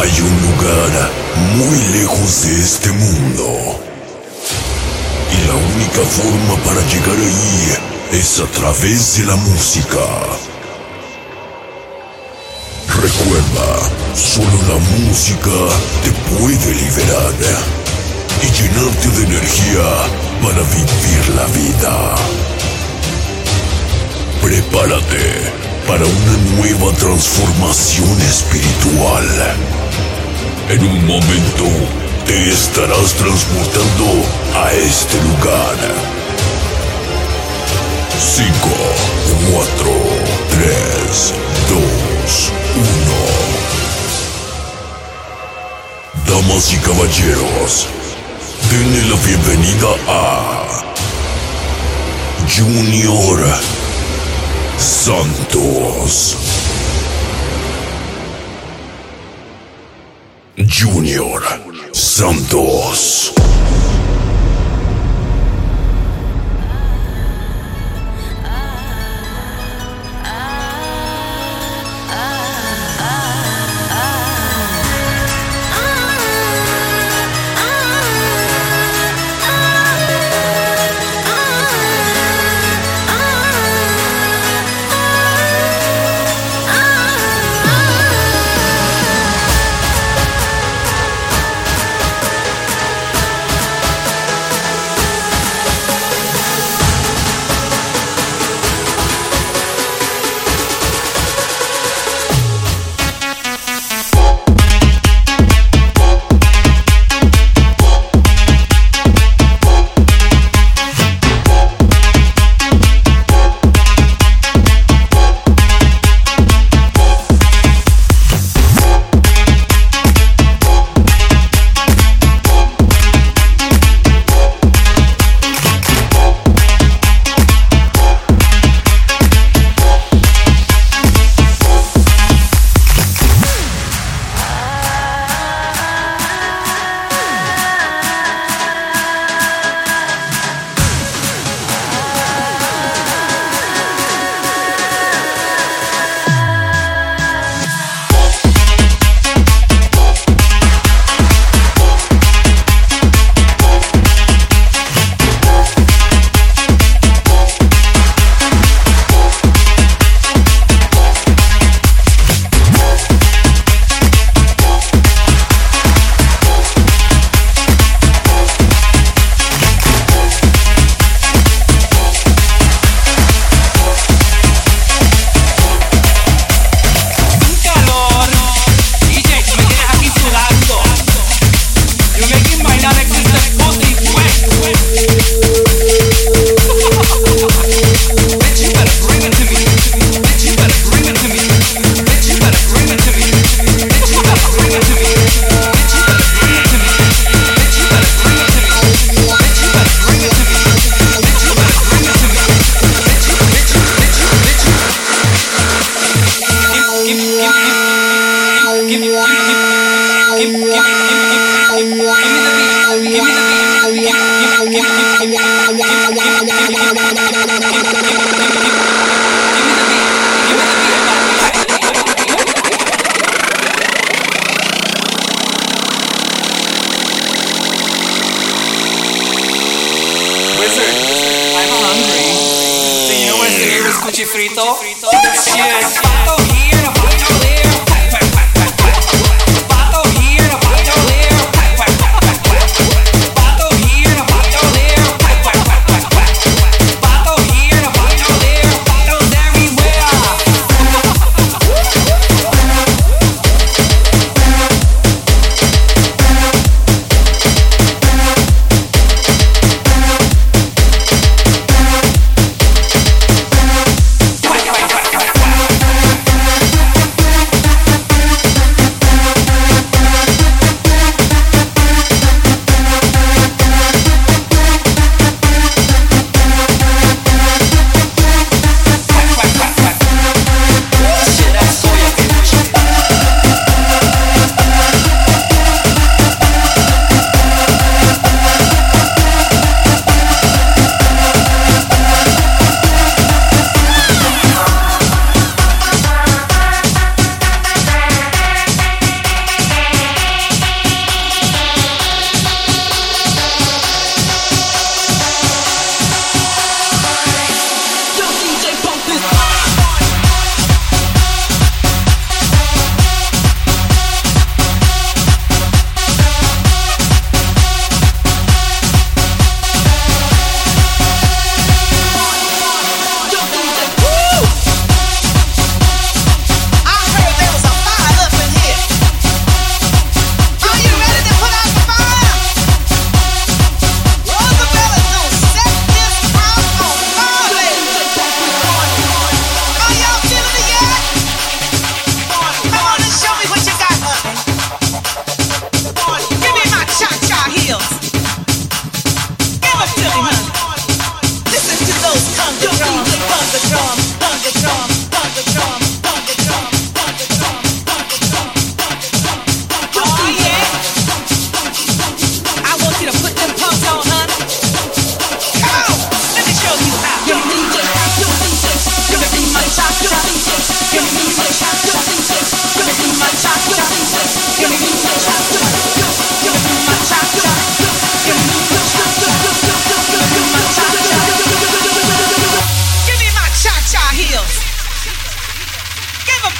Hay un lugar muy lejos de este mundo. Y la única forma para llegar ahí es a través de la música. Recuerda, solo la música te puede liberar y llenarte de energía para vivir la vida. Prepárate para una nueva transformación espiritual. En un momento te estarás transportando a este lugar. 5, 4, 3, 2, 1. Damas y caballeros, denle la bienvenida a Junior Santos. Junior Santos.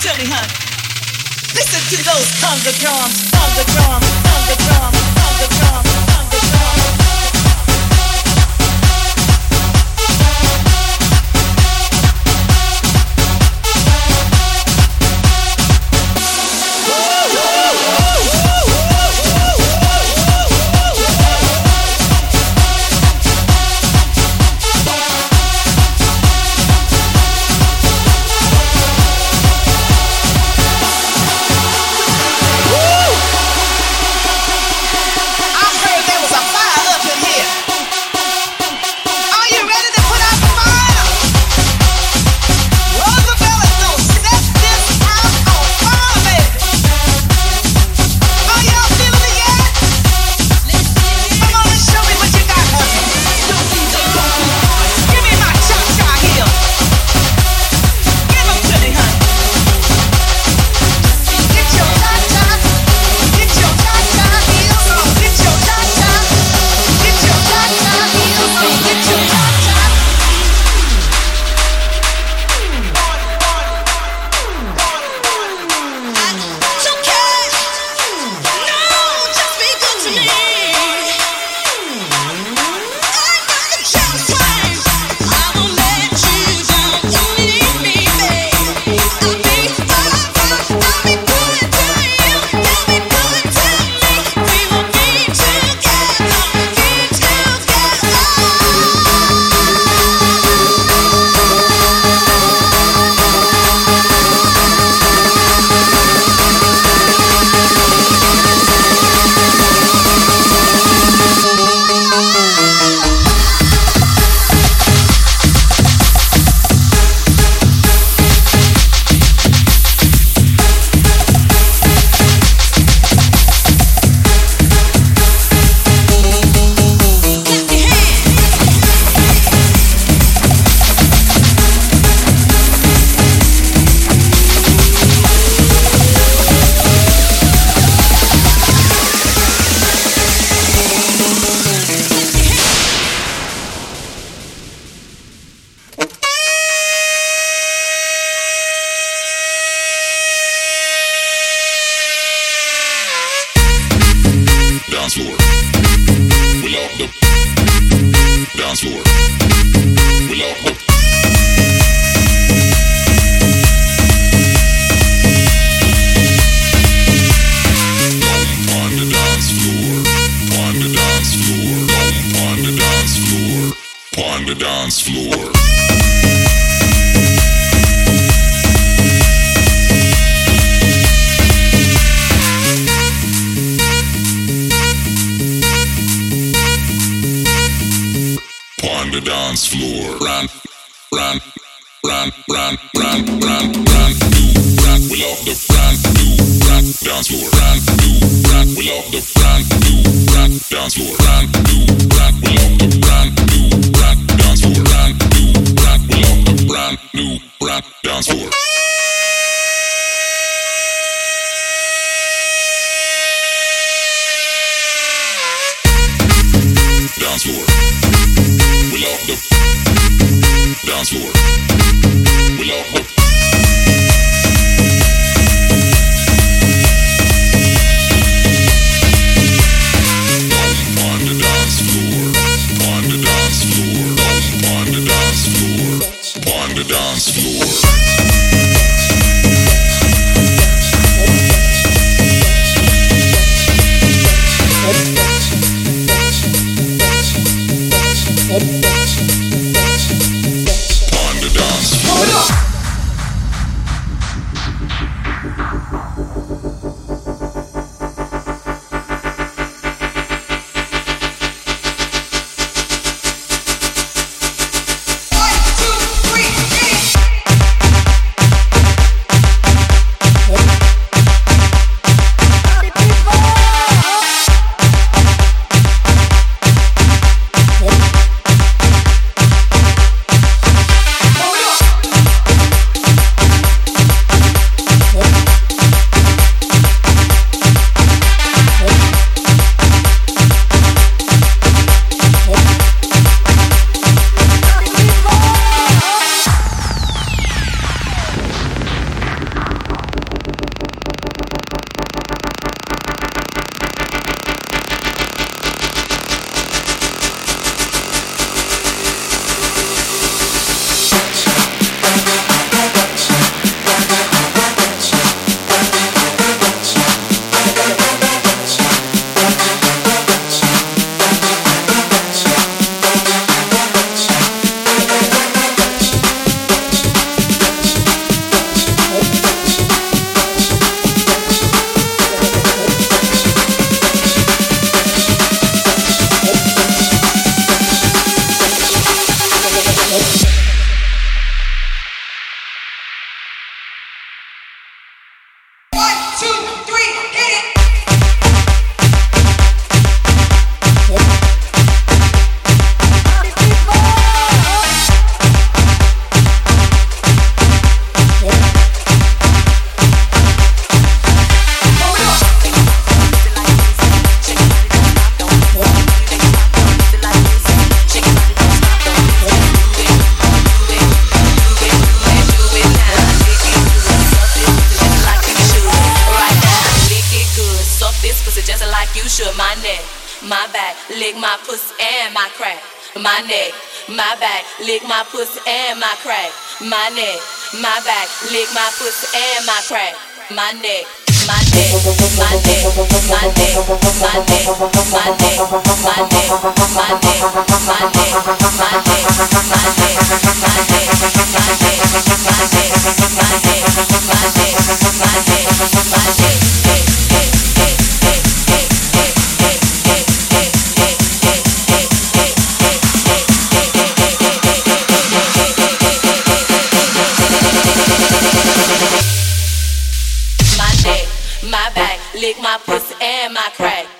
to me, hun. Listen to those thunder drums, thunder drums, thunder drums, thunder drums. dance floor. On the dance floor, run, run, run, run, run, run, run, do, run. We love the run, do, run, dance floor, run, do, run. We love the run, do, run, dance floor, run. We love hope. Lick my pussy and my crack. My neck, my back, lick my pussy and my crack. My neck. My neck, my neck, my neck, my neck, my neck, my neck, my neck, my neck, my neck, my neck, my pussy and my crack.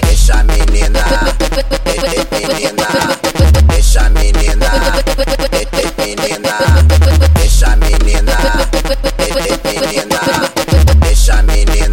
Deixa a menina, menina, deixa a menina, menina, deixa a menina, menina, deixa a menina,